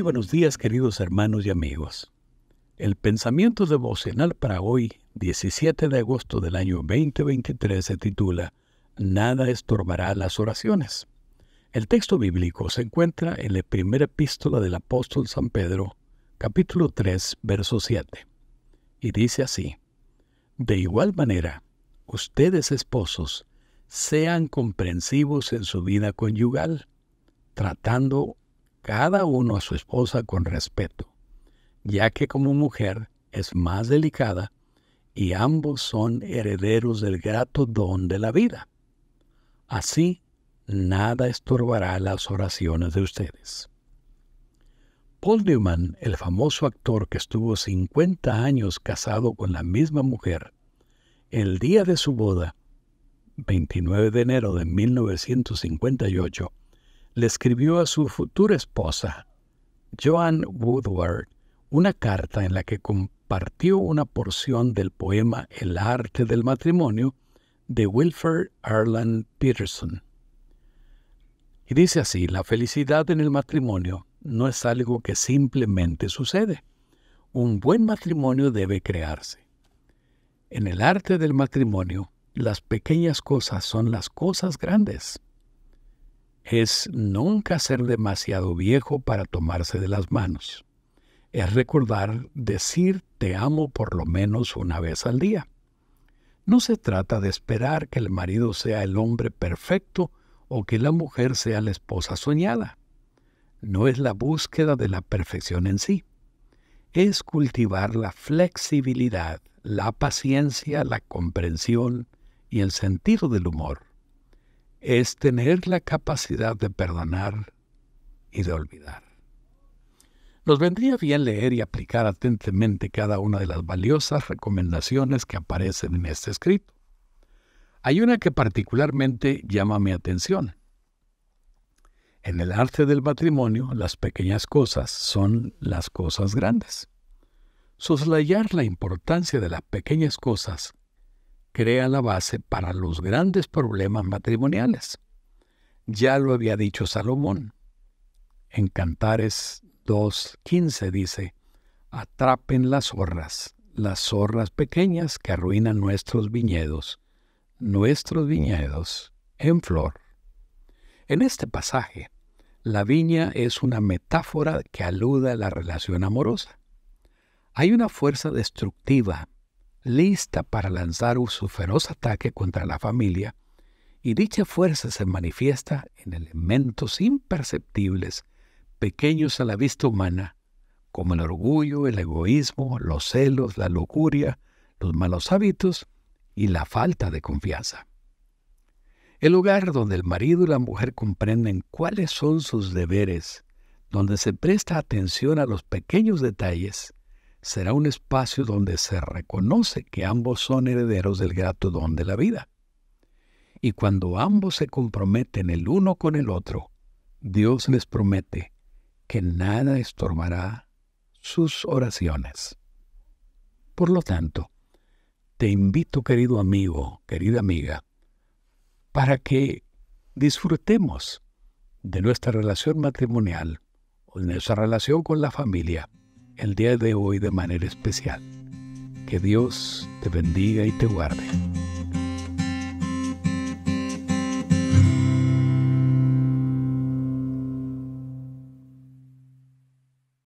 buenos días queridos hermanos y amigos. El pensamiento devocional para hoy, 17 de agosto del año 2023, se titula Nada estorbará las oraciones. El texto bíblico se encuentra en la primera epístola del apóstol San Pedro, capítulo 3, verso 7. Y dice así, De igual manera, ustedes esposos, sean comprensivos en su vida conyugal, tratando cada uno a su esposa con respeto, ya que como mujer es más delicada y ambos son herederos del grato don de la vida. Así, nada estorbará las oraciones de ustedes. Paul Newman, el famoso actor que estuvo 50 años casado con la misma mujer, el día de su boda, 29 de enero de 1958, le escribió a su futura esposa, Joan Woodward, una carta en la que compartió una porción del poema El arte del matrimonio de Wilford Arland Peterson. Y dice así, la felicidad en el matrimonio no es algo que simplemente sucede. Un buen matrimonio debe crearse. En el arte del matrimonio, las pequeñas cosas son las cosas grandes. Es nunca ser demasiado viejo para tomarse de las manos. Es recordar decir te amo por lo menos una vez al día. No se trata de esperar que el marido sea el hombre perfecto o que la mujer sea la esposa soñada no es la búsqueda de la perfección en sí, es cultivar la flexibilidad, la paciencia, la comprensión y el sentido del humor. Es tener la capacidad de perdonar y de olvidar. Nos vendría bien leer y aplicar atentamente cada una de las valiosas recomendaciones que aparecen en este escrito. Hay una que particularmente llama mi atención. En el arte del matrimonio, las pequeñas cosas son las cosas grandes. Soslayar la importancia de las pequeñas cosas crea la base para los grandes problemas matrimoniales. Ya lo había dicho Salomón. En Cantares 2.15 dice, atrapen las zorras, las zorras pequeñas que arruinan nuestros viñedos, nuestros viñedos en flor. En este pasaje, la viña es una metáfora que alude a la relación amorosa. Hay una fuerza destructiva, lista para lanzar su feroz ataque contra la familia, y dicha fuerza se manifiesta en elementos imperceptibles, pequeños a la vista humana, como el orgullo, el egoísmo, los celos, la lujuria, los malos hábitos y la falta de confianza. El lugar donde el marido y la mujer comprenden cuáles son sus deberes, donde se presta atención a los pequeños detalles, será un espacio donde se reconoce que ambos son herederos del grato don de la vida. Y cuando ambos se comprometen el uno con el otro, Dios les promete que nada estorbará sus oraciones. Por lo tanto, te invito, querido amigo, querida amiga, para que disfrutemos de nuestra relación matrimonial o de nuestra relación con la familia el día de hoy de manera especial. Que Dios te bendiga y te guarde.